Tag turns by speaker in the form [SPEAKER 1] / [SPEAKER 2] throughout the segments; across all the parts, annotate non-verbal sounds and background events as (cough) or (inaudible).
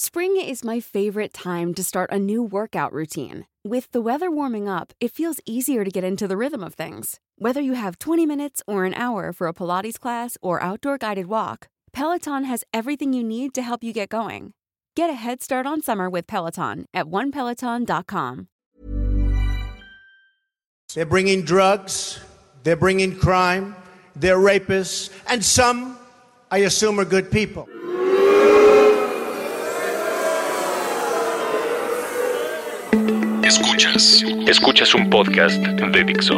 [SPEAKER 1] Spring is my favorite time to start a new workout routine. With the weather warming up, it feels easier to get into the rhythm of things. Whether you have 20 minutes or an hour for a Pilates class or outdoor guided walk, Peloton has everything you need to help you get going. Get a head start on summer with Peloton at onepeloton.com.
[SPEAKER 2] They're bringing drugs, they're bringing crime, they're rapists, and some, I assume, are good people.
[SPEAKER 3] Escuchas. Escuchas un podcast de Dixo.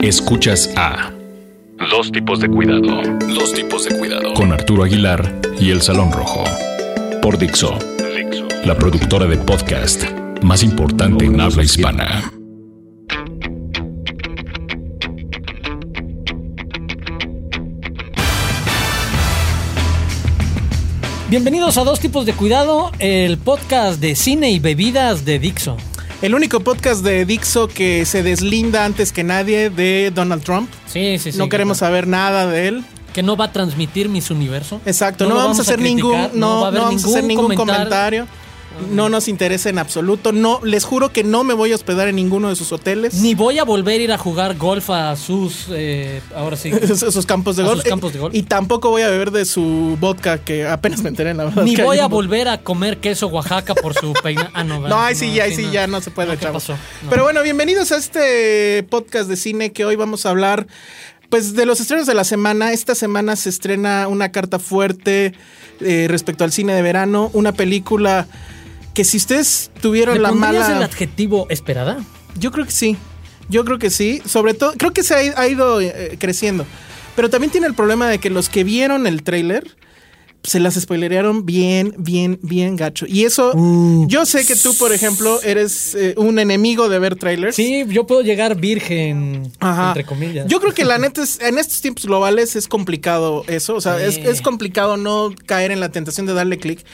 [SPEAKER 3] Escuchas a Dos tipos de cuidado. Dos tipos de cuidado. Con Arturo Aguilar y El Salón Rojo. Por Dixo. La productora de podcast más importante en habla hispana.
[SPEAKER 4] Bienvenidos a Dos Tipos de Cuidado, el podcast de cine y bebidas de Dixo.
[SPEAKER 5] El único podcast de Dixo que se deslinda antes que nadie de Donald Trump.
[SPEAKER 4] Sí, sí, sí.
[SPEAKER 5] No queremos saber nada de él.
[SPEAKER 4] Que no va a transmitir Miss Universo.
[SPEAKER 5] Exacto, no, vamos, a hacer ningún,
[SPEAKER 4] criticar,
[SPEAKER 5] no,
[SPEAKER 4] va a haber
[SPEAKER 5] no vamos a hacer ningún
[SPEAKER 4] comentario.
[SPEAKER 5] comentario. No nos interesa en absoluto. No, les juro que no me voy a hospedar en ninguno de sus hoteles.
[SPEAKER 4] Ni voy a volver a ir a jugar golf a sus. eh, ahora sí. (laughs)
[SPEAKER 5] esos campos de
[SPEAKER 4] A
[SPEAKER 5] golf.
[SPEAKER 4] sus campos de golf.
[SPEAKER 5] Y tampoco voy a beber de su vodka que apenas me enteré, la verdad.
[SPEAKER 4] Ni voy a
[SPEAKER 5] un-
[SPEAKER 4] volver a comer queso Oaxaca por su (laughs) peina. Ah, no,
[SPEAKER 5] No, ahí sí, ya, ahí sí, ya no se puede,
[SPEAKER 4] No, ¿qué
[SPEAKER 5] chavos.
[SPEAKER 4] pasó? No.
[SPEAKER 5] Pero bueno, bienvenidos a este podcast de cine que hoy vamos a hablar, pues, de los estrenos de la semana. Esta semana se estrena una carta fuerte eh, respecto al cine de verano, una película que si ustedes tuvieron
[SPEAKER 4] ¿Le
[SPEAKER 5] la
[SPEAKER 4] pondrías el
[SPEAKER 5] mala...
[SPEAKER 4] adjetivo esperada?
[SPEAKER 5] Yo creo que sí, yo creo que sí. Sobre todo, creo que se ha, ido eh, creciendo. Pero también tiene el problema de que los que vieron el tráiler se las spoilerearon bien, bien, bien gacho. Y eso, yo sé que tú, por ejemplo, eres eh, un enemigo de ver trailers.
[SPEAKER 4] Sí, yo puedo llegar virgen,
[SPEAKER 5] Ajá.
[SPEAKER 4] entre comillas.
[SPEAKER 5] Yo creo que la neta es, en estos tiempos globales es complicado eso. O sea, es, es complicado no caer en la tentación de darle clic.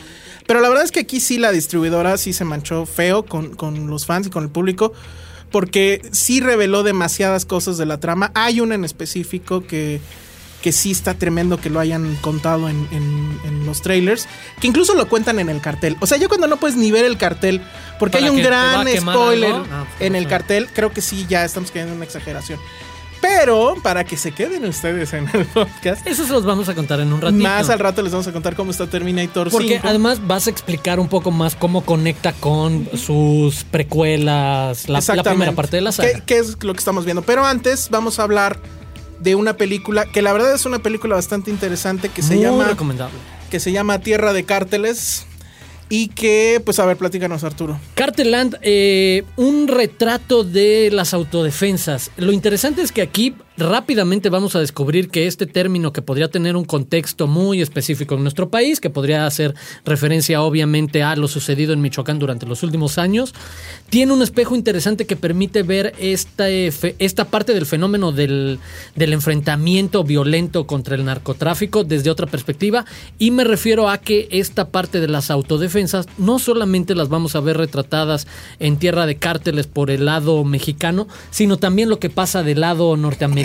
[SPEAKER 5] Pero la verdad es que aquí sí la distribuidora sí se manchó feo con, con los fans y con el público. Porque sí reveló demasiadas cosas de la trama. Hay una en específico que, que sí está tremendo que lo hayan contado en, en- en los trailers. Que incluso lo cuentan en el cartel. O sea, yo cuando no puedes ni ver el cartel, porque
[SPEAKER 4] Para
[SPEAKER 5] hay un gran spoiler.
[SPEAKER 4] Ah, pues,
[SPEAKER 5] en el cartel, creo que sí ya estamos cayendo en una exageración. Pero para que se queden ustedes en el podcast,
[SPEAKER 4] Eso se los vamos a contar en un ratito.
[SPEAKER 5] más al rato les vamos a contar cómo está Terminator
[SPEAKER 4] Porque
[SPEAKER 5] 5.
[SPEAKER 4] además vas a explicar un poco más cómo conecta con sus precuelas, la, primera parte de la saga.
[SPEAKER 5] ¿Qué, qué es lo que estamos viendo? Pero antes vamos a hablar de una película que la verdad es una película bastante interesante que se
[SPEAKER 4] Muy
[SPEAKER 5] llama
[SPEAKER 4] recomendable.
[SPEAKER 5] que se llama Tierra de Cárteles y que pues a ver, platícanos Arturo.
[SPEAKER 4] Carteland, eh, un retrato de las autodefensas. Lo interesante es que aquí rápidamente vamos a descubrir que este término que podría tener un contexto muy específico en nuestro país, que podría hacer referencia obviamente a lo sucedido en Michoacán durante los últimos años, tiene un espejo interesante que permite ver esta, eh, esta parte del fenómeno del, del enfrentamiento violento contra el narcotráfico desde otra perspectiva. Y me refiero a que esta parte de las autodefensas no solamente las vamos a ver retratadas en tierra de cárteles por el lado mexicano, sino también lo que pasa del lado norteamericano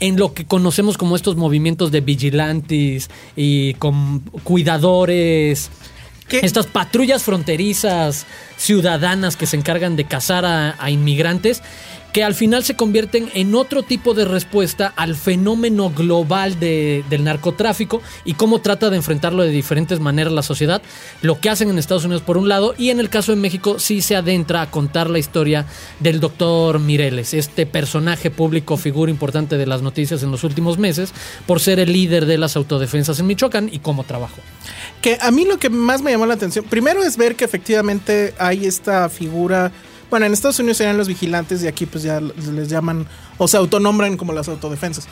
[SPEAKER 4] en lo que conocemos como estos movimientos de vigilantes y con cuidadores
[SPEAKER 5] ¿Qué?
[SPEAKER 4] estas patrullas fronterizas ciudadanas que se encargan de cazar a, a inmigrantes, que al final se convierten en otro tipo de respuesta al fenómeno global de- del narcotráfico y cómo trata de enfrentarlo de diferentes maneras la sociedad. Lo que hacen en Estados Unidos por un lado y en el caso de México sí se adentra a contar la historia del doctor Mireles, este personaje público, figura importante de las noticias en los últimos meses, por ser el líder de las autodefensas en Michoacán y cómo trabajó.
[SPEAKER 5] Que a mí lo que más me llamó la atención, primero es ver que efectivamente hay esta figura, bueno, en Estados Unidos serían los vigilantes y aquí pues ya les llaman o se autonombran como las autodefensas.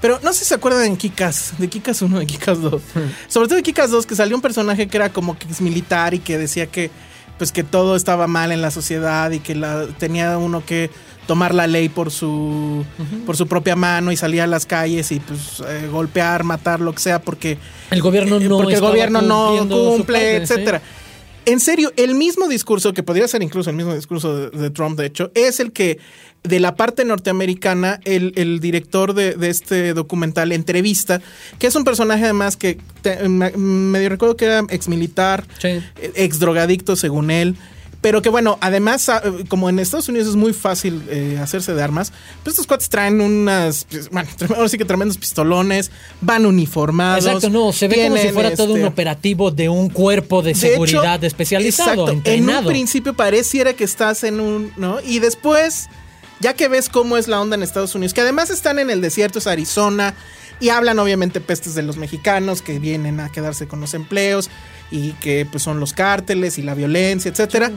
[SPEAKER 5] Pero no sé si se acuerdan en Kikas, de Kikas 1, de Kikas 2. (laughs) Sobre todo de Kikas 2, que salió un personaje que era como que es militar y que decía que pues que todo estaba mal en la sociedad y que la, tenía uno que tomar la ley por su por su propia mano y salir a las calles y pues eh, golpear, matar, lo que sea porque
[SPEAKER 4] el gobierno no
[SPEAKER 5] porque el gobierno no cumple, etcétera. En serio, el mismo discurso, que podría ser incluso el mismo discurso de, Trump, de hecho, es el que de la parte norteamericana, el, director de, este documental entrevista, que es un personaje además que medio recuerdo que era ex militar, ex drogadicto según él, pero que bueno, además, ah, como en Estados Unidos es muy fácil eh, hacerse de armas, pues estos cuates traen unas, pues, bueno, (laughs) ahora sí que tremendos pistolones, van uniformados.
[SPEAKER 4] Exacto, no, se ve como si fuera todo un este, operativo de un cuerpo de, seguridad especializado,
[SPEAKER 5] exacto, En un principio pareciera que estás en un, ¿no? Y después, ya que ves cómo es la onda en Estados Unidos, que además están en el desierto, es Arizona, y hablan obviamente pestes de los mexicanos que vienen a quedarse con los empleos y que pues son los cárteles y la violencia, etcétera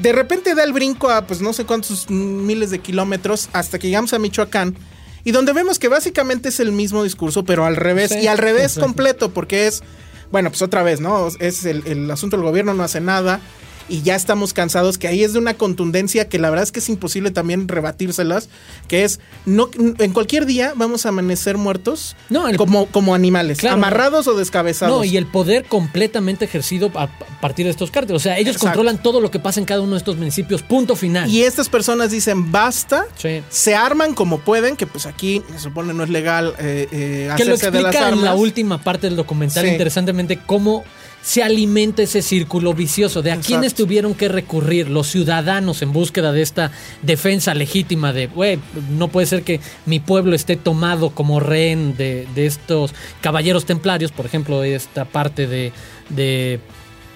[SPEAKER 5] de repente da el brinco a pues no sé cuántos miles de kilómetros hasta que llegamos a Michoacán y donde vemos que básicamente es el mismo discurso, pero al revés y al revés completo, porque es, bueno, pues otra vez, ¿no? Es el, el asunto del gobierno no hace nada, y ya estamos cansados, que ahí es de una contundencia que la verdad es que es imposible también rebatírselas, que es, no en cualquier día vamos a amanecer muertos no, como, como animales, amarrados o descabezados.
[SPEAKER 4] No, y el poder completamente ejercido a partir de estos cárteles. O sea, ellos controlan todo lo que pasa en cada uno de estos municipios, punto final.
[SPEAKER 5] Y estas personas dicen basta, se arman como pueden, que pues aquí se supone no es legal eh, eh,
[SPEAKER 4] que lo explica en la última parte del documental, interesantemente, cómo se alimenta ese círculo vicioso. De a quienes tuvieron que recurrir los ciudadanos en búsqueda de esta defensa legítima de, güey, no puede ser que mi pueblo esté tomado como rehén de, estos caballeros templarios, por ejemplo, esta parte de, de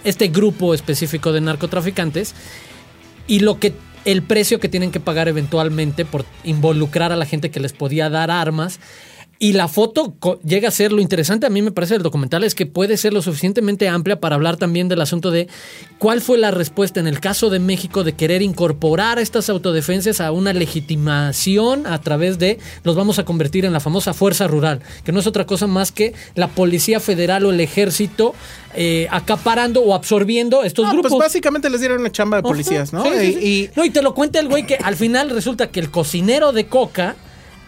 [SPEAKER 4] este grupo específico de narcotraficantes, y lo que el precio que tienen que pagar eventualmente por involucrar a la gente que les podía dar armas y la foto llega a ser lo interesante a mí me parece del documental es que puede ser lo suficientemente amplia para hablar también del asunto de cuál fue la respuesta en el caso de México de querer incorporar estas autodefensas a una legitimación a través de los vamos a convertir en la famosa fuerza rural, que no es otra cosa más que la Policía Federal o el Ejército eh, acaparando o absorbiendo estos pues grupos.
[SPEAKER 5] Pues básicamente les dieron una chamba de policías, ¿no?
[SPEAKER 4] y, no, y te lo cuenta el güey que al final resulta que el cocinero de coca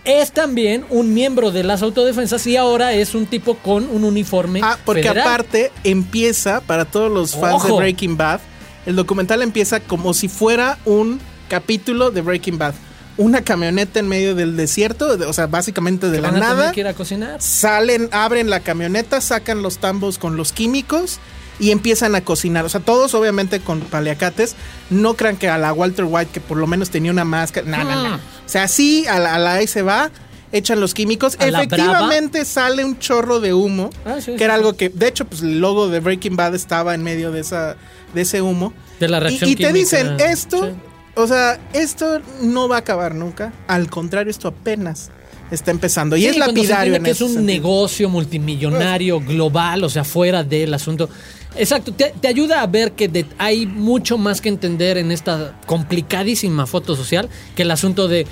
[SPEAKER 4] es también un miembro de las autodefensas y ahora es un tipo con un uniforme.
[SPEAKER 5] Ah, porque aparte empieza, para todos los fans de Breaking Bad, el documental empieza como si fuera un capítulo de Breaking Bad. Una camioneta en medio del desierto, o sea, básicamente de la nada.
[SPEAKER 4] Que ir a cocinar.
[SPEAKER 5] Salen, abren la camioneta, sacan los tambos con los químicos y empiezan a cocinar. O sea, todos obviamente con paliacates. No crean que a la Walter White, que por lo menos tenía una máscara. No, no, no. O sea, sí, a la, a se va, echan los químicos. Efectivamente sale un chorro de humo, ah, que era algo que, de hecho, pues el logo de Breaking Bad estaba en medio de, esa, de ese humo.
[SPEAKER 4] De la reacción
[SPEAKER 5] y, te dicen, esto, o sea, esto no va a acabar nunca. Al contrario, esto apenas está empezando. Y es lapidario en
[SPEAKER 4] que es un negocio multimillonario global, o sea, fuera del asunto. Exacto, te, ayuda a ver que hay mucho más que entender en esta complicadísima foto social que el asunto de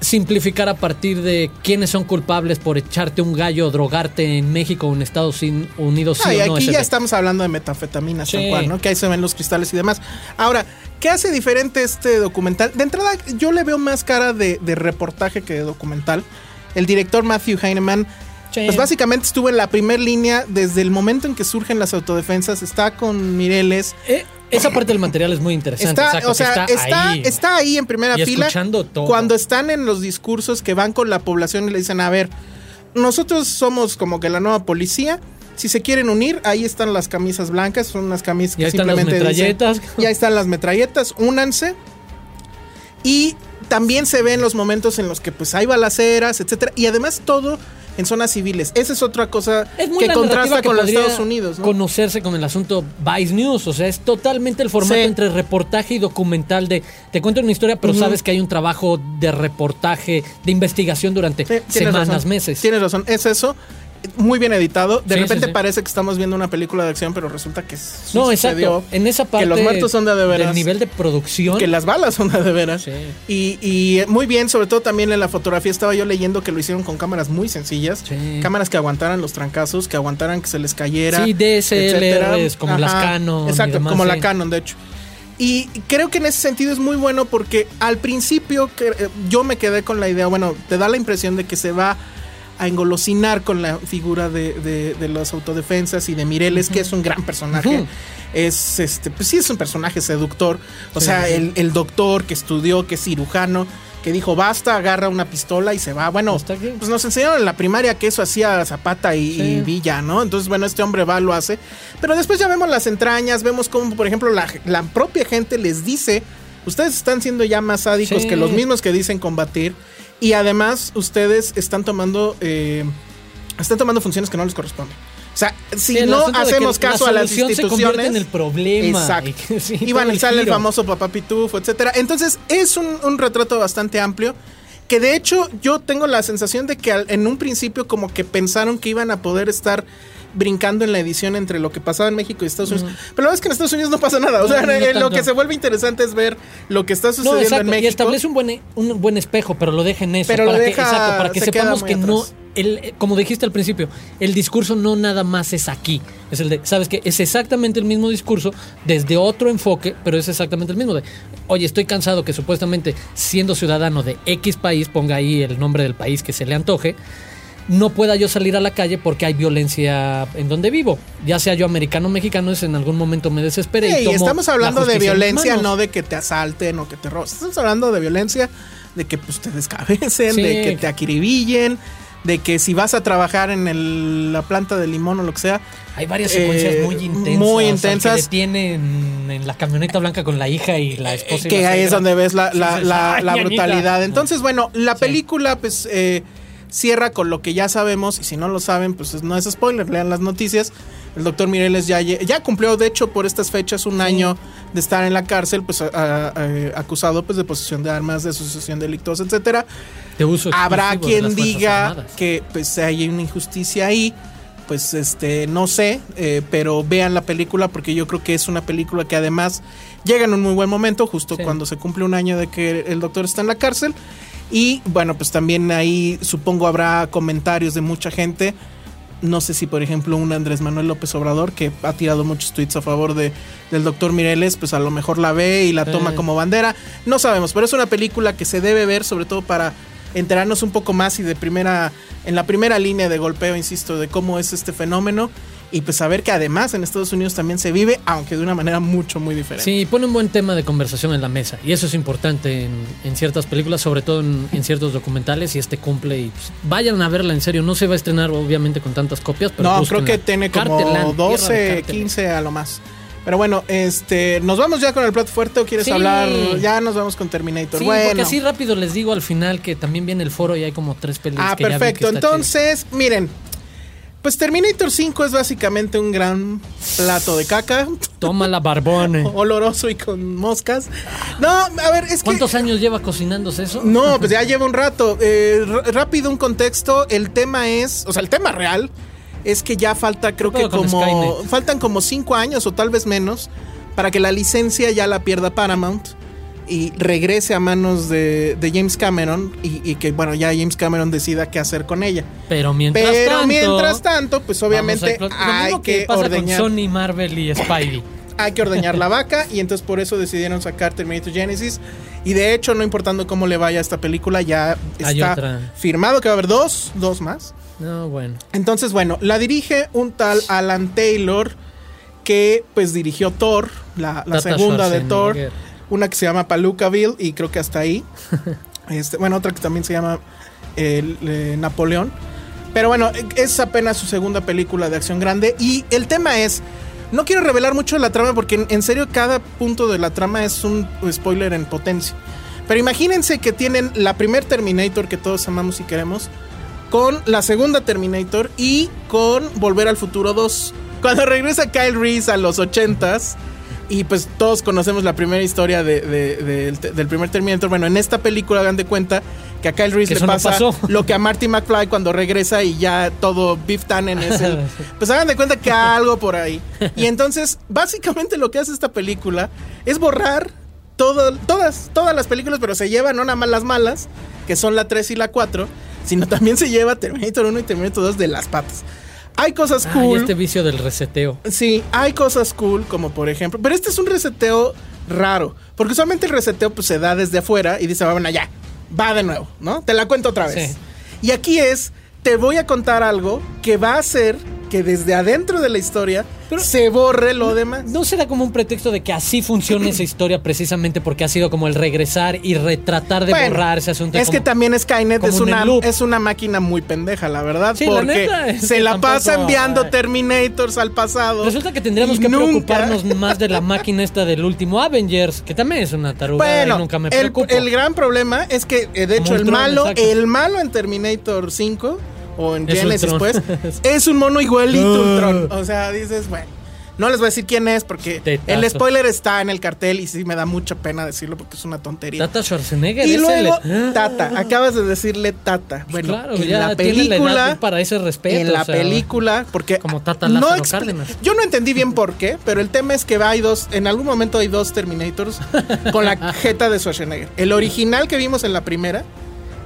[SPEAKER 4] simplificar a partir de quiénes son culpables por echarte un gallo o drogarte en México o en Estados Unidos.
[SPEAKER 5] y aquí ya estamos hablando de metafetaminas, cual, ¿no? Que ahí se ven los cristales y demás. Ahora, ¿qué hace diferente este documental? De entrada, yo le veo más cara de, de reportaje que de documental. El director Matthew Pues básicamente estuvo en la primera línea desde el momento en que surgen las autodefensas. Está con Mireles.
[SPEAKER 4] Eh, esa parte del material es muy interesante.
[SPEAKER 5] Está, o sea, está, ahí. en primera fila. Cuando están en los discursos que van con la población y le dicen, a ver, nosotros somos como que la nueva policía. Si se quieren unir, ahí están las camisas blancas, son unas camisas que simplemente
[SPEAKER 4] están las metralletas.
[SPEAKER 5] ya están las metralletas, únanse. Y también se ven los momentos en los que pues hay balaceras, etcétera. Y además todo en zonas civiles. Esa es otra cosa que contrasta con los Estados Unidos.
[SPEAKER 4] Conocerse con el asunto Vice News, o sea, es totalmente el formato entre reportaje y documental de te cuento una historia, pero sabes que hay un trabajo de reportaje, de investigación durante semanas, meses.
[SPEAKER 5] Tienes razón, es eso. Muy bien editado. De
[SPEAKER 4] Sí,
[SPEAKER 5] repente
[SPEAKER 4] sí, sí.
[SPEAKER 5] parece que estamos viendo una película de acción, pero resulta que
[SPEAKER 4] No,
[SPEAKER 5] sucedió,
[SPEAKER 4] exacto. En esa parte
[SPEAKER 5] que los muertos son de, de veras.
[SPEAKER 4] del nivel de producción.
[SPEAKER 5] que las balas son de, de veras.
[SPEAKER 4] Sí.
[SPEAKER 5] Y, y muy bien, sobre todo también en la fotografía estaba yo leyendo que lo hicieron con cámaras muy sencillas.
[SPEAKER 4] Sí.
[SPEAKER 5] Cámaras que aguantaran los trancazos, que aguantaran que se les cayera.
[SPEAKER 4] Sí, DSLRs,
[SPEAKER 5] etcétera.
[SPEAKER 4] como las Canon
[SPEAKER 5] Exacto,
[SPEAKER 4] demás,
[SPEAKER 5] como la. Canon, de hecho. Y creo que en ese sentido es muy bueno porque al principio que, eh, yo me quedé con la idea, bueno, te da la impresión de que se va a engolosinar con la figura de, de- de las autodefensas y de Mireles, que es un gran personaje. Es este, pues sí, es un personaje seductor. O sea, El, el doctor que estudió, que es cirujano, que dijo basta, agarra una pistola y se va. Bueno, pues nos enseñaron en la primaria que eso hacía Zapata y,
[SPEAKER 4] Sí.
[SPEAKER 5] y Villa, ¿no? Entonces, bueno, este hombre va, lo hace. Pero después ya vemos las entrañas, vemos cómo, por ejemplo, la, la propia gente les dice, ustedes están siendo ya más sádicos que los mismos que dicen combatir. Y además, ustedes están tomando, eh, están tomando funciones que no les corresponden. O sea, si
[SPEAKER 4] el
[SPEAKER 5] no hacemos
[SPEAKER 4] la
[SPEAKER 5] caso a las
[SPEAKER 4] se
[SPEAKER 5] instituciones.
[SPEAKER 4] convierte en el problema.
[SPEAKER 5] Exacto. (laughs)
[SPEAKER 4] Sí,
[SPEAKER 5] Iban sale el
[SPEAKER 4] giro.
[SPEAKER 5] famoso papá pitufo, etcétera. Entonces, es un, un retrato bastante amplio. Que de hecho, yo tengo la sensación de que al- en un principio, como que pensaron que iban a poder estar brincando en la edición entre lo que pasaba en México y Estados Unidos. Pero la verdad es que en Estados Unidos no pasa nada. O
[SPEAKER 4] No,
[SPEAKER 5] sea,
[SPEAKER 4] no
[SPEAKER 5] lo que se vuelve interesante es ver lo que está sucediendo
[SPEAKER 4] exacto,
[SPEAKER 5] en México.
[SPEAKER 4] y establece un buen, un buen espejo, pero lo deja en eso.
[SPEAKER 5] Pero lo
[SPEAKER 4] para,
[SPEAKER 5] deja-
[SPEAKER 4] que, exacto, para que
[SPEAKER 5] se queda
[SPEAKER 4] sepamos que no, el, como dijiste al principio, el discurso no nada más es aquí. Es el de, ¿sabes qué? Es exactamente el mismo discurso desde otro enfoque, pero es exactamente el mismo. De, oye, estoy cansado que supuestamente siendo ciudadano de X país, ponga ahí el nombre del país que se le antoje, no pueda yo salir a la calle porque hay violencia en donde vivo. Ya sea yo americano o mexicano, es en algún momento me desesperé.
[SPEAKER 5] Sí,
[SPEAKER 4] y tomo
[SPEAKER 5] estamos
[SPEAKER 4] la
[SPEAKER 5] hablando de violencia, no de que te asalten o que te roben. Estamos hablando de violencia de que pues, te descabecen,
[SPEAKER 4] Sí.
[SPEAKER 5] de que te acribillen, de que si vas a trabajar en el- la planta de limón o lo que sea.
[SPEAKER 4] Hay varias secuencias
[SPEAKER 5] eh,
[SPEAKER 4] muy intensas.
[SPEAKER 5] muy
[SPEAKER 4] al
[SPEAKER 5] intensas.
[SPEAKER 4] Que detienen en la camioneta blanca con la hija y la esposa. y
[SPEAKER 5] que
[SPEAKER 4] la
[SPEAKER 5] ahí es donde ves la,
[SPEAKER 4] Sí,
[SPEAKER 5] brutalidad. Entonces, bueno, la película pues eh, cierra con lo que ya sabemos y si no lo saben, pues no es spoiler, lean las noticias. El doctor Mireles ya, ya cumplió, de hecho, por estas fechas un año de estar en la cárcel, pues a- a- a- acusado pues de posesión de armas, de asociación delictuosa, etcétera.
[SPEAKER 4] De uso
[SPEAKER 5] Habrá quien diga que pues hay una injusticia ahí. Pues este, no sé, eh, pero vean la película porque yo creo que es una película que además llega en un muy buen momento, justo
[SPEAKER 4] Sí.
[SPEAKER 5] cuando se cumple un año de que el doctor está en la cárcel. Y bueno, pues también ahí supongo habrá comentarios de mucha gente. No sé si, por ejemplo, un Andrés Manuel López Obrador, que ha tirado muchos tweets a favor de, del doctor Mireles, pues a lo mejor la ve y la toma
[SPEAKER 4] Eh.
[SPEAKER 5] como bandera. No sabemos, pero es una película que se debe ver, sobre todo para enterarnos un poco más y de primera, en la primera línea de golpeo, insisto, de cómo es este fenómeno. Y pues saber que además en Estados Unidos también se vive, aunque de una manera mucho, muy diferente.
[SPEAKER 4] Sí, pone un buen tema de conversación en la mesa. Y eso es importante en, en ciertas películas, sobre todo en, en ciertos documentales. Y este cumple. Y pues, vayan a verla en serio. No se va a estrenar, obviamente, con tantas copias. Pero
[SPEAKER 5] no, creo que tiene como
[SPEAKER 4] Carteland, tierra de
[SPEAKER 5] 12,
[SPEAKER 4] Carteland.
[SPEAKER 5] 15 a lo más. Pero bueno, este, ¿nos vamos ya con el plato fuerte o quieres
[SPEAKER 4] Sí.
[SPEAKER 5] hablar? Ya nos vamos con Terminator.
[SPEAKER 4] Sí,
[SPEAKER 5] bueno.
[SPEAKER 4] porque así rápido les digo al final que también viene el foro y hay como tres películas.
[SPEAKER 5] Ah,
[SPEAKER 4] que ya vi que
[SPEAKER 5] perfecto.
[SPEAKER 4] chido.
[SPEAKER 5] Entonces, miren. Pues Terminator 5 es básicamente un gran plato de caca,
[SPEAKER 4] Toma la barbone. (laughs)
[SPEAKER 5] oloroso y con moscas. No, a ver, es que...
[SPEAKER 4] ¿Cuántos años lleva cocinándose eso?
[SPEAKER 5] No, pues ya lleva un rato. Eh, rápido un contexto. El tema es, o sea, el tema real es que ya falta, creo
[SPEAKER 4] ¿Qué
[SPEAKER 5] que como
[SPEAKER 4] Skynet?
[SPEAKER 5] faltan como cinco años o tal vez menos para que la licencia ya la pierda Paramount y regrese a manos de, de James Cameron y, y que bueno ya James Cameron decida qué hacer con ella.
[SPEAKER 4] Pero mientras
[SPEAKER 5] Pero
[SPEAKER 4] tanto.
[SPEAKER 5] mientras tanto, pues obviamente hay que,
[SPEAKER 4] pasa
[SPEAKER 5] ordeñar,
[SPEAKER 4] con Sony, Marvel y Spidey.
[SPEAKER 5] hay que ordeñar la (laughs) vaca y entonces por eso decidieron sacar Terminator Genesis y de hecho no importando cómo le vaya a esta película ya está firmado que va a haber dos, dos más.
[SPEAKER 4] No, bueno.
[SPEAKER 5] Entonces, bueno, la dirige un tal Alan Taylor que pues dirigió Thor, la, segunda de Thor. Una que se llama Palookaville y creo que hasta ahí. (laughs) Este, bueno, otra que también se llama eh, Napoleón. Pero bueno, es apenas su segunda película de acción grande y el tema es no quiero revelar mucho de la trama porque en, en serio cada punto de la trama es un spoiler en potencia. Pero imagínense que tienen la primer Terminator que todos amamos y queremos con la segunda Terminator y con Volver al Futuro 2. Cuando regresa Kyle Reese a los 80s y pues todos conocemos la primera historia de- de- del- del primer Terminator. Bueno, en esta película hagan de cuenta que a Kyle Reese le
[SPEAKER 4] no
[SPEAKER 5] pasa lo que a Marty McFly cuando regresa y ya todo Beef Tannen es el... (laughs) Pues hagan de cuenta que hay algo por ahí. Y entonces, básicamente lo que hace esta película es borrar todo, todas, todas las películas, pero se lleva no nada más las malas, que son la 3 y la 4, sino también se lleva Terminator 1 y Terminator 2 de las patas. Hay cosas
[SPEAKER 4] Ay,
[SPEAKER 5] cool.
[SPEAKER 4] este vicio del reseteo.
[SPEAKER 5] Sí, hay cosas cool, como por ejemplo. Pero este es un reseteo raro. Porque usualmente el reseteo pues, se da desde afuera y dice, "Va, bueno, ya, va de nuevo, ¿no? Te la cuento otra vez.
[SPEAKER 4] Sí.
[SPEAKER 5] Y aquí es, te voy a contar algo que va a hacer que desde adentro de la historia se borre lo demás.
[SPEAKER 4] ¿No será como un pretexto de que así funciona esa historia precisamente porque ha sido como el regresar y retratar de
[SPEAKER 5] Bueno,
[SPEAKER 4] borrar ese asunto?
[SPEAKER 5] Es que también Skynet es
[SPEAKER 4] un
[SPEAKER 5] una, es una máquina muy pendeja, la verdad.
[SPEAKER 4] Sí, la
[SPEAKER 5] porque
[SPEAKER 4] neta
[SPEAKER 5] se la
[SPEAKER 4] tampoco,
[SPEAKER 5] pasa enviando
[SPEAKER 4] ay.
[SPEAKER 5] Terminators al pasado.
[SPEAKER 4] Resulta que tendríamos que
[SPEAKER 5] nunca-
[SPEAKER 4] preocuparnos (laughs) más de la máquina esta del último Avengers, que también es una taruga
[SPEAKER 5] Bueno,
[SPEAKER 4] y nunca me
[SPEAKER 5] el,
[SPEAKER 4] preocupo.
[SPEAKER 5] el gran problema es que, eh, de hecho, el malo,
[SPEAKER 4] exacto.
[SPEAKER 5] el malo en Terminator 5 o en
[SPEAKER 4] Es
[SPEAKER 5] Genesis, pues, (laughs) es un mono igualito a
[SPEAKER 4] Ah.
[SPEAKER 5] Ultron. O sea, dices, bueno. No les voy a decir quién es porque
[SPEAKER 4] Tetazo.
[SPEAKER 5] el spoiler está en el cartel y sí me da mucha pena decirlo porque es una tontería.
[SPEAKER 4] Tata Schwarzenegger.
[SPEAKER 5] Y luego,
[SPEAKER 4] el-
[SPEAKER 5] Tata, acabas de decirle Tata. Bueno,
[SPEAKER 4] claro,
[SPEAKER 5] en
[SPEAKER 4] ya
[SPEAKER 5] la
[SPEAKER 4] la
[SPEAKER 5] película,
[SPEAKER 4] edad para ese respeto.
[SPEAKER 5] en la
[SPEAKER 4] o sea,
[SPEAKER 5] película, porque
[SPEAKER 4] como Tata Lázaro
[SPEAKER 5] expli-
[SPEAKER 4] Cárdenas.
[SPEAKER 5] Yo no entendí bien por qué, pero el tema es que hay dos, en algún momento hay dos Terminators con la jeta de Schwarzenegger. El original que vimos en la primera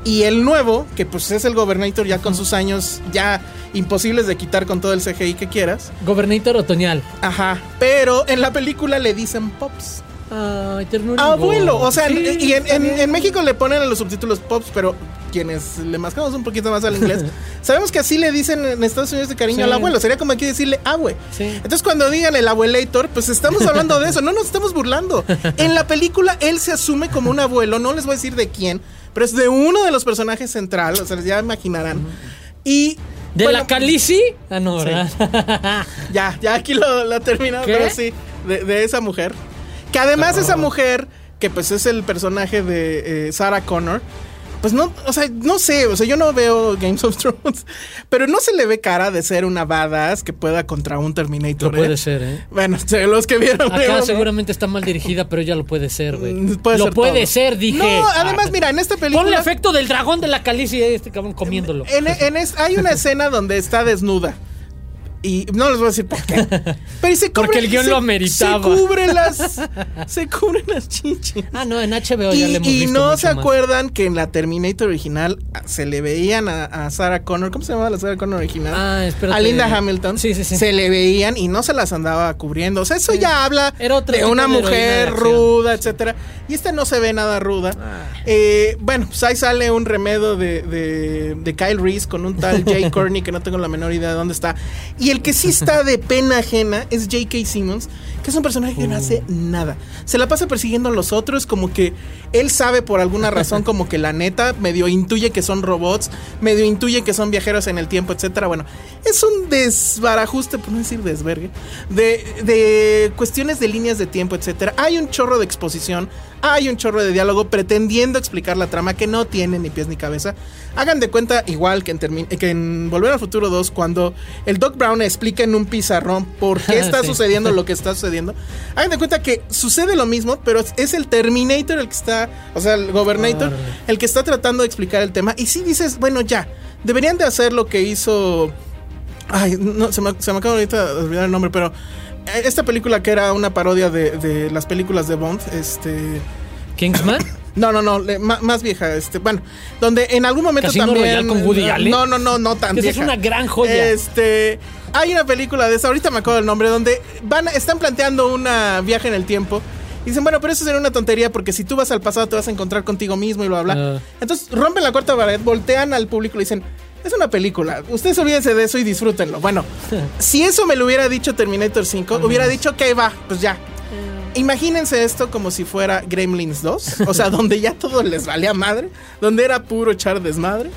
[SPEAKER 5] y el nuevo, que pues es el Gobernator ya con sus años ya imposibles de quitar con todo el CGI que quieras.
[SPEAKER 4] Gobernator otoñal.
[SPEAKER 5] Ajá, pero en la película le dicen Pops.
[SPEAKER 4] Ay, ternura.
[SPEAKER 5] Abuelo, o sea,
[SPEAKER 4] Sí,
[SPEAKER 5] y en, México le ponen en los subtítulos Pops, pero quienes le mascamos un poquito más al inglés, (laughs) sabemos que así le dicen en Estados Unidos de cariño
[SPEAKER 4] Sí.
[SPEAKER 5] al abuelo. Sería como aquí decirle abue.
[SPEAKER 4] Sí.
[SPEAKER 5] Entonces, cuando digan el abuelator, pues estamos hablando de eso, no nos estamos burlando. (laughs) En la película, él se asume como un abuelo, no les voy a decir de quién, pero es de uno de los personajes centrales, o sea, ya imaginarán. Y.
[SPEAKER 4] ¿De
[SPEAKER 5] bueno,
[SPEAKER 4] la Calici? Ah, no,
[SPEAKER 5] Sí.
[SPEAKER 4] ¿verdad? (laughs)
[SPEAKER 5] ya, ya aquí lo, lo
[SPEAKER 4] ¿Qué?
[SPEAKER 5] pero sí, de, de esa mujer. Que además
[SPEAKER 4] Oh.
[SPEAKER 5] esa mujer, que pues es el personaje de eh, Sarah Connor, pues no, o sea, no sé, o sea, yo no veo Games of Thrones, (laughs) pero no se le ve cara de ser una badass que pueda contra un Terminator.
[SPEAKER 4] Lo puede
[SPEAKER 5] ¿eh?
[SPEAKER 4] ser, ¿eh?
[SPEAKER 5] Bueno, (laughs) los que vieron.
[SPEAKER 4] Acá seguramente está mal dirigida, pero ya lo puede ser, güey.
[SPEAKER 5] Mm, puede
[SPEAKER 4] lo
[SPEAKER 5] ser
[SPEAKER 4] puede
[SPEAKER 5] todo.
[SPEAKER 4] ser, dije.
[SPEAKER 5] No, además, mira, en esta película.
[SPEAKER 4] Ponle efecto del dragón de la Calici a este cabrón comiéndolo.
[SPEAKER 5] En, en es- hay una escena donde está desnuda. Y no les voy a decir por qué. Pero se cubre,
[SPEAKER 4] Porque el guion
[SPEAKER 5] se-
[SPEAKER 4] lo ameritaba.
[SPEAKER 5] Se cubre las. se cubren las chichis.
[SPEAKER 4] Ah, no, en HBO
[SPEAKER 5] Y,
[SPEAKER 4] ya le hemos
[SPEAKER 5] y
[SPEAKER 4] visto
[SPEAKER 5] no
[SPEAKER 4] mucho
[SPEAKER 5] se
[SPEAKER 4] más.
[SPEAKER 5] acuerdan que en la Terminator original se le veían a, a Sarah Connor. ¿Cómo se llamaba la Sarah Connor original?
[SPEAKER 4] Ah, espérate.
[SPEAKER 5] A Linda Hamilton.
[SPEAKER 4] Sí, sí, sí.
[SPEAKER 5] Se le veían y no se las andaba cubriendo. O sea, eso ya habla de una mujer
[SPEAKER 4] de
[SPEAKER 5] ruda, etcétera. Y esta no se ve nada ruda.
[SPEAKER 4] Ah.
[SPEAKER 5] Eh, bueno, pues ahí sale un remedo de, de, de Kyle Reese con un tal Jay (laughs) Courtney que no tengo la menor idea de dónde está. Y el que sí está de pena ajena es J.K. Simmons, que es un personaje que no hace nada. Se la pasa persiguiendo a los otros, como que él sabe por alguna razón, como que la neta medio intuye que son robots, medio intuye que son viajeros en el tiempo, etcétera. Bueno, es un desbarajuste, por no decir desvergue, de, de cuestiones de líneas de tiempo, etcétera. Hay un chorro de exposición, hay un chorro de diálogo pretendiendo explicar la trama que no tiene ni pies ni cabeza. Hagan de cuenta, igual que en, que en Volver al Futuro 2, cuando el Doc Brown explica en un pizarrón por qué (laughs) está
[SPEAKER 4] Sí.
[SPEAKER 5] sucediendo lo (laughs) que está sucediendo. Hagan de cuenta que sucede lo mismo, pero es el Terminator el que está, o sea, el Gobernator, el que está tratando de explicar el tema. Y si dices, bueno, ya, deberían de hacer lo que hizo. Ay, no, se me, se me acaba ahorita de olvidar el nombre, pero eh, esta película que era una parodia de, de las películas de Bond, este.
[SPEAKER 4] ¿Kingsman? (coughs)
[SPEAKER 5] No, no, no, le- más vieja, este, bueno, donde en algún momento
[SPEAKER 4] ¿Casino
[SPEAKER 5] también.
[SPEAKER 4] Royale con Woody
[SPEAKER 5] no,
[SPEAKER 4] Allen?
[SPEAKER 5] No, no, no, no tan
[SPEAKER 4] Esa es
[SPEAKER 5] vieja.
[SPEAKER 4] una gran joya.
[SPEAKER 5] Este, hay una película de esa, ahorita me acuerdo del nombre, donde van, están planteando una viaje en el tiempo. Y dicen, bueno, pero eso sería una tontería porque si tú vas al pasado te vas a encontrar contigo mismo y bla, bla. bla.
[SPEAKER 4] Ah.
[SPEAKER 5] Entonces rompen la cuarta pared, voltean al público y dicen, es una película, ustedes olvídense de eso y disfrútenlo. Bueno, (laughs) si eso me lo hubiera dicho Terminator 5, hubiera dicho, que va, pues ya. Imagínense esto como si fuera Gremlins 2, o sea, donde ya todo les valía madre, donde era puro echar desmadre,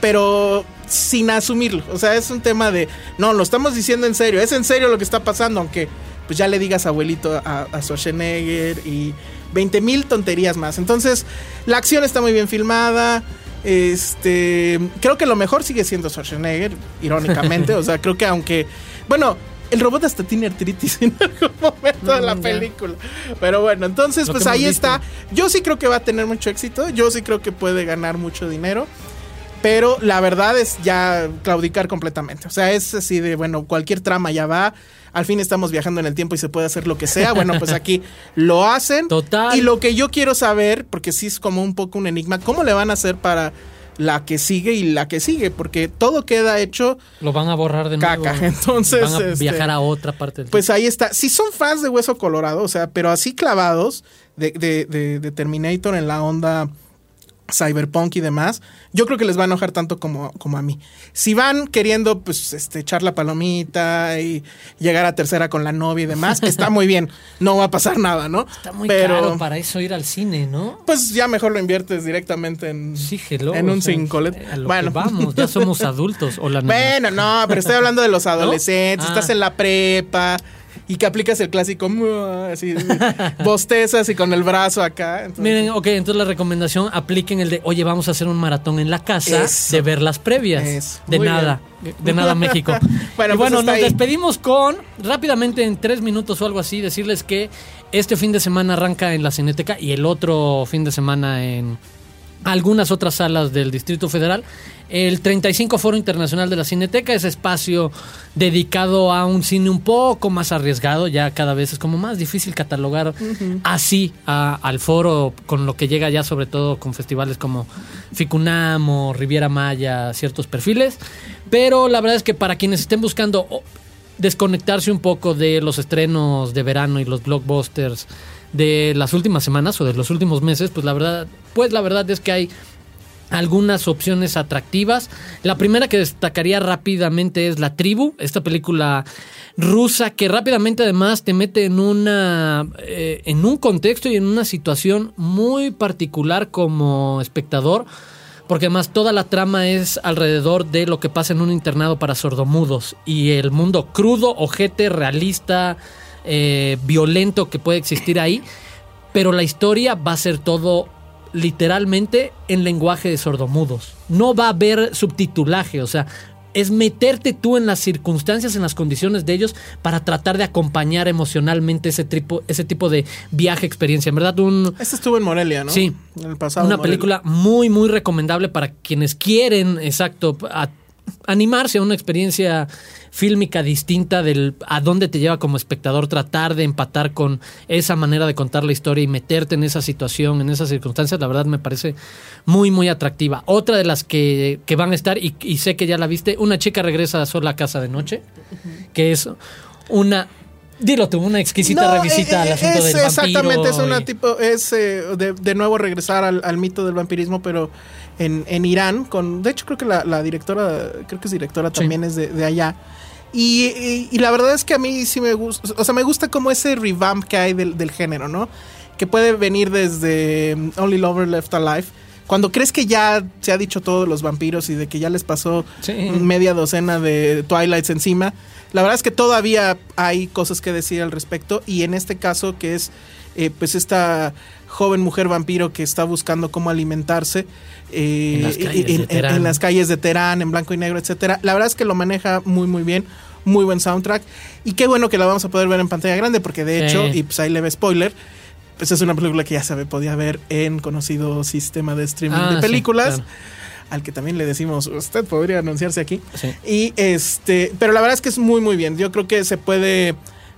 [SPEAKER 5] pero sin asumirlo. O sea, es un tema de, no, lo estamos diciendo en serio, es en serio lo que está pasando, aunque pues ya le digas abuelito a, a Schwarzenegger y 20 mil tonterías más. Entonces, la acción está muy bien filmada. Este, creo que lo mejor sigue siendo Schwarzenegger, irónicamente. o sea, creo que aunque, bueno, el robot hasta tiene artritis (laughs) en algún momento de la
[SPEAKER 4] Mm, ya.
[SPEAKER 5] película. Pero bueno, entonces pues ahí
[SPEAKER 4] visto.
[SPEAKER 5] está. Yo sí creo que va a tener mucho éxito. Yo sí creo que puede ganar mucho dinero. Pero la verdad es ya claudicar completamente. O sea, es así de, bueno, cualquier trama ya va. Al fin estamos viajando en el tiempo y se puede hacer lo que sea. Bueno, pues aquí (laughs) lo hacen.
[SPEAKER 4] Total.
[SPEAKER 5] Y lo que yo quiero saber, porque sí es como un poco un enigma, ¿cómo le van a hacer para la que sigue y la que sigue? Porque todo queda hecho
[SPEAKER 4] Lo van a borrar de nuevo.
[SPEAKER 5] Caca, entonces, (laughs)
[SPEAKER 4] Van a
[SPEAKER 5] este,
[SPEAKER 4] viajar a otra parte del
[SPEAKER 5] pues ahí está. Si son fans de Hueso Colorado, o sea, pero así clavados de, de- de- de Terminator en la onda cyberpunk y demás, yo creo que les va a enojar tanto como, como a mí. Si van queriendo, pues, este, echar la palomita y llegar a tercera con la novia y demás, (laughs) está muy bien. No va a pasar nada, ¿no?
[SPEAKER 4] Está muy
[SPEAKER 5] pero,
[SPEAKER 4] caro para eso ir al cine, ¿no?
[SPEAKER 5] Pues ya mejor lo inviertes directamente en,
[SPEAKER 4] Sí, hello,
[SPEAKER 5] en
[SPEAKER 4] o
[SPEAKER 5] un
[SPEAKER 4] sea,
[SPEAKER 5] cincolet.
[SPEAKER 4] a lo que
[SPEAKER 5] Bueno,
[SPEAKER 4] vamos, ya somos adultos. Hola, (laughs) nena.
[SPEAKER 5] Bueno, no, pero estoy hablando de los adolescentes.
[SPEAKER 4] Ah.
[SPEAKER 5] Estás en la prepa y que aplicas el clásico, así, (laughs) bostezas y con el brazo acá. entonces-
[SPEAKER 4] Miren, ok, entonces la recomendación apliquen el de, oye, vamos a hacer un maratón en la casa
[SPEAKER 5] Eso.
[SPEAKER 4] de ver las previas.
[SPEAKER 5] Eso.
[SPEAKER 4] De
[SPEAKER 5] Muy
[SPEAKER 4] nada, de nada México. (laughs)
[SPEAKER 5] Bueno,
[SPEAKER 4] y
[SPEAKER 5] pues
[SPEAKER 4] bueno,
[SPEAKER 5] hasta
[SPEAKER 4] nos
[SPEAKER 5] ahí.
[SPEAKER 4] despedimos con, rápidamente en tres minutos o algo así, decirles que este fin de semana arranca en la Cineteca y el otro fin de semana en algunas otras salas del Distrito Federal. El 35 Foro Internacional de la Cineteca, ese espacio dedicado a un cine un poco más arriesgado, ya cada vez es como más difícil catalogar así a- al foro con lo que llega ya sobre todo con festivales como Ficunam o Riviera Maya, ciertos perfiles. Pero la verdad es que para quienes estén buscando oh, desconectarse un poco de los estrenos de verano y los blockbusters de las últimas semanas o de los últimos meses, pues la verdad, pues la verdad es que hay algunas opciones atractivas. La primera que destacaría rápidamente es La Tribu, esta película rusa que rápidamente además te mete en una eh, en un contexto y en una situación muy particular como espectador. Porque además toda la trama es alrededor de lo que pasa en un internado para sordomudos y el mundo crudo, ojete, realista, eh, violento que puede existir ahí. Pero la historia va a ser todo literalmente en lenguaje de sordomudos. No va a haber subtitulaje, o sea, es meterte tú en las circunstancias, en las condiciones de ellos para tratar de acompañar emocionalmente ese tipo, ese tipo de viaje, experiencia. En verdad, un,
[SPEAKER 5] Este estuvo en Morelia, ¿no?
[SPEAKER 4] Sí.
[SPEAKER 5] En el pasado.
[SPEAKER 4] una
[SPEAKER 5] Morelia.
[SPEAKER 4] película muy, muy recomendable para quienes quieren, exacto, a- animarse a una experiencia fílmica distinta del a dónde te lleva como espectador, tratar de empatar con esa manera de contar la historia y meterte en esa situación, en esas circunstancias, la verdad me parece muy, muy atractiva. Otra de las que, que van a estar, y, y sé que ya la viste, una chica regresa sola a casa de noche, que es una... Dilo tú, una exquisita
[SPEAKER 5] No,
[SPEAKER 4] revisita
[SPEAKER 5] eh,
[SPEAKER 4] al asunto
[SPEAKER 5] es
[SPEAKER 4] del vampiro.
[SPEAKER 5] Exactamente, es una
[SPEAKER 4] y-
[SPEAKER 5] tipo, es eh, de, de nuevo regresar al, al mito del vampirismo, pero en, en Irán, con, de hecho creo que la, la directora, creo que es directora
[SPEAKER 4] Sí.
[SPEAKER 5] también es de, de allá. Y, y- y la verdad es que a mí sí me gusta, o sea, me gusta como ese revamp que hay del, del género, ¿no? Que puede venir desde um, Only Lover Left Alive. Cuando crees que ya se ha dicho todo de los vampiros y de que ya les pasó
[SPEAKER 4] Sí.
[SPEAKER 5] media docena de Twilights encima, la verdad es que todavía hay cosas que decir al respecto y en este caso que es eh, pues esta joven mujer vampiro que está buscando cómo alimentarse eh,
[SPEAKER 4] En las calles de
[SPEAKER 5] en- en-
[SPEAKER 4] Teherán.
[SPEAKER 5] en las calles de Teherán, en blanco y negro, etcétera. La verdad es que lo maneja muy muy bien, muy buen soundtrack y qué bueno que la vamos a poder ver en pantalla grande porque de
[SPEAKER 4] Sí.
[SPEAKER 5] hecho y pues ahí leve spoiler. Pues es una película que ya se podía ver en conocido sistema de streaming
[SPEAKER 4] Ah,
[SPEAKER 5] de
[SPEAKER 4] sí,
[SPEAKER 5] películas
[SPEAKER 4] claro.
[SPEAKER 5] al que también le decimos, usted podría anunciarse aquí.
[SPEAKER 4] Sí.
[SPEAKER 5] Y este, pero la verdad es que es muy, muy bien. Yo creo que se puede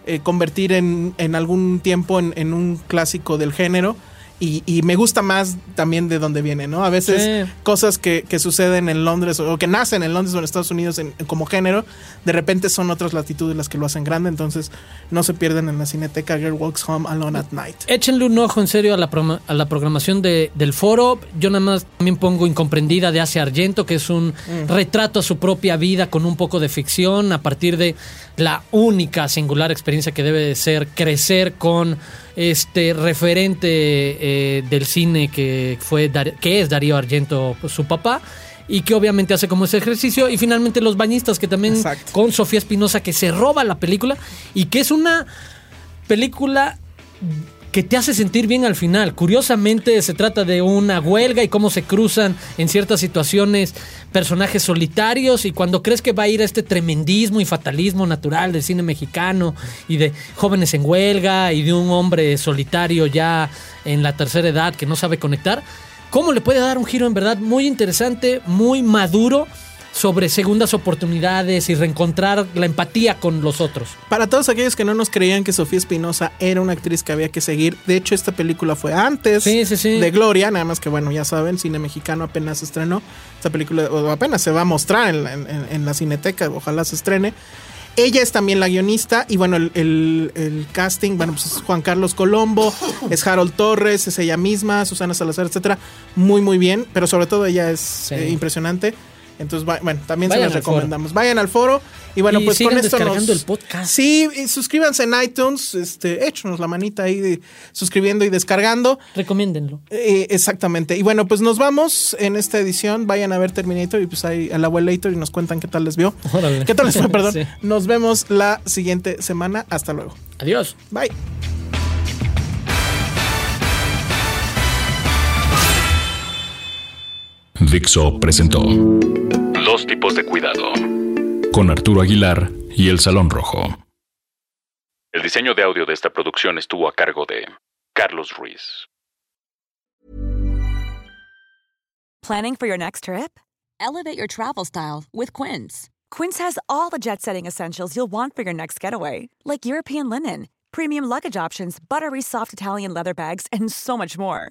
[SPEAKER 5] eh, convertir en, en algún tiempo en, en un clásico del género. Y, y me gusta más también de dónde viene, ¿no? A veces
[SPEAKER 4] Sí.
[SPEAKER 5] cosas que, que suceden en Londres o que nacen en Londres o en Estados Unidos en- como género, de repente son otras latitudes las que lo hacen grande. Entonces no se pierden en la cineteca Girl Walks Home Alone at Night.
[SPEAKER 4] Échenle un ojo en serio a la, proma- a la programación de- del foro. Yo nada más también pongo Incomprendida de Ace Argento, que es un retrato a su propia vida con un poco de ficción a partir de la única singular experiencia que debe de ser crecer con este referente eh, del cine que fue Dar- que es Darío Argento, pues, su papá. Y que obviamente hace como ese ejercicio. Y finalmente Los Bañistas, que también
[SPEAKER 5] Exacto.
[SPEAKER 4] con Sofía Espinosa, que se roba la película. Y que es una película que te hace sentir bien al final. Curiosamente se trata de una huelga y cómo se cruzan en ciertas situaciones personajes solitarios y cuando crees que va a ir a este tremendismo y fatalismo natural del cine mexicano y de jóvenes en huelga y de un hombre solitario ya en la tercera edad que no sabe conectar, ¿cómo le puede dar un giro en verdad muy interesante, muy maduro? Sobre segundas oportunidades y reencontrar la empatía con los otros.
[SPEAKER 5] Para todos aquellos que no nos creían que Sofía Espinosa era una actriz que había que seguir, de hecho esta película fue antes de Gloria, nada más que bueno, ya saben, cine mexicano apenas se estrenó, esta película apenas se va a mostrar en, la cineteca, ojalá se estrene. Ella es también la guionista y bueno, el, casting, bueno, pues es Juan Carlos Colombo, es Harold Torres, es ella misma, Susana Salazar, etcétera. Muy, muy bien, pero sobre todo ella es eh, impresionante. Entonces, bueno, también se los recomendamos. Vayan al foro. Y bueno, pues con esto
[SPEAKER 4] descargando el podcast.
[SPEAKER 5] Sí, suscríbanse en iTunes, este, échenos la manita ahí suscribiendo y descargando.
[SPEAKER 4] Recomiéndenlo.
[SPEAKER 5] Eh, exactamente. Y bueno, pues nos vamos en esta edición. Vayan a ver Terminator y pues ahí al abuelator y nos cuentan qué tal les vio. ¿Qué tal les fue? (laughs) Perdón. Nos vemos la siguiente semana. Hasta luego.
[SPEAKER 4] Adiós.
[SPEAKER 5] Bye.
[SPEAKER 3] Dixo presentó Dos tipos de cuidado con Arturo Aguilar y El Salón Rojo. El diseño de audio de esta producción estuvo a cargo de Carlos Ruiz.
[SPEAKER 6] Planning for your next trip? Elevate your travel style with Quince. Quince has all the jet-setting essentials you'll want for your next getaway, like European linen, premium luggage options, buttery soft Italian leather bags, and so much more.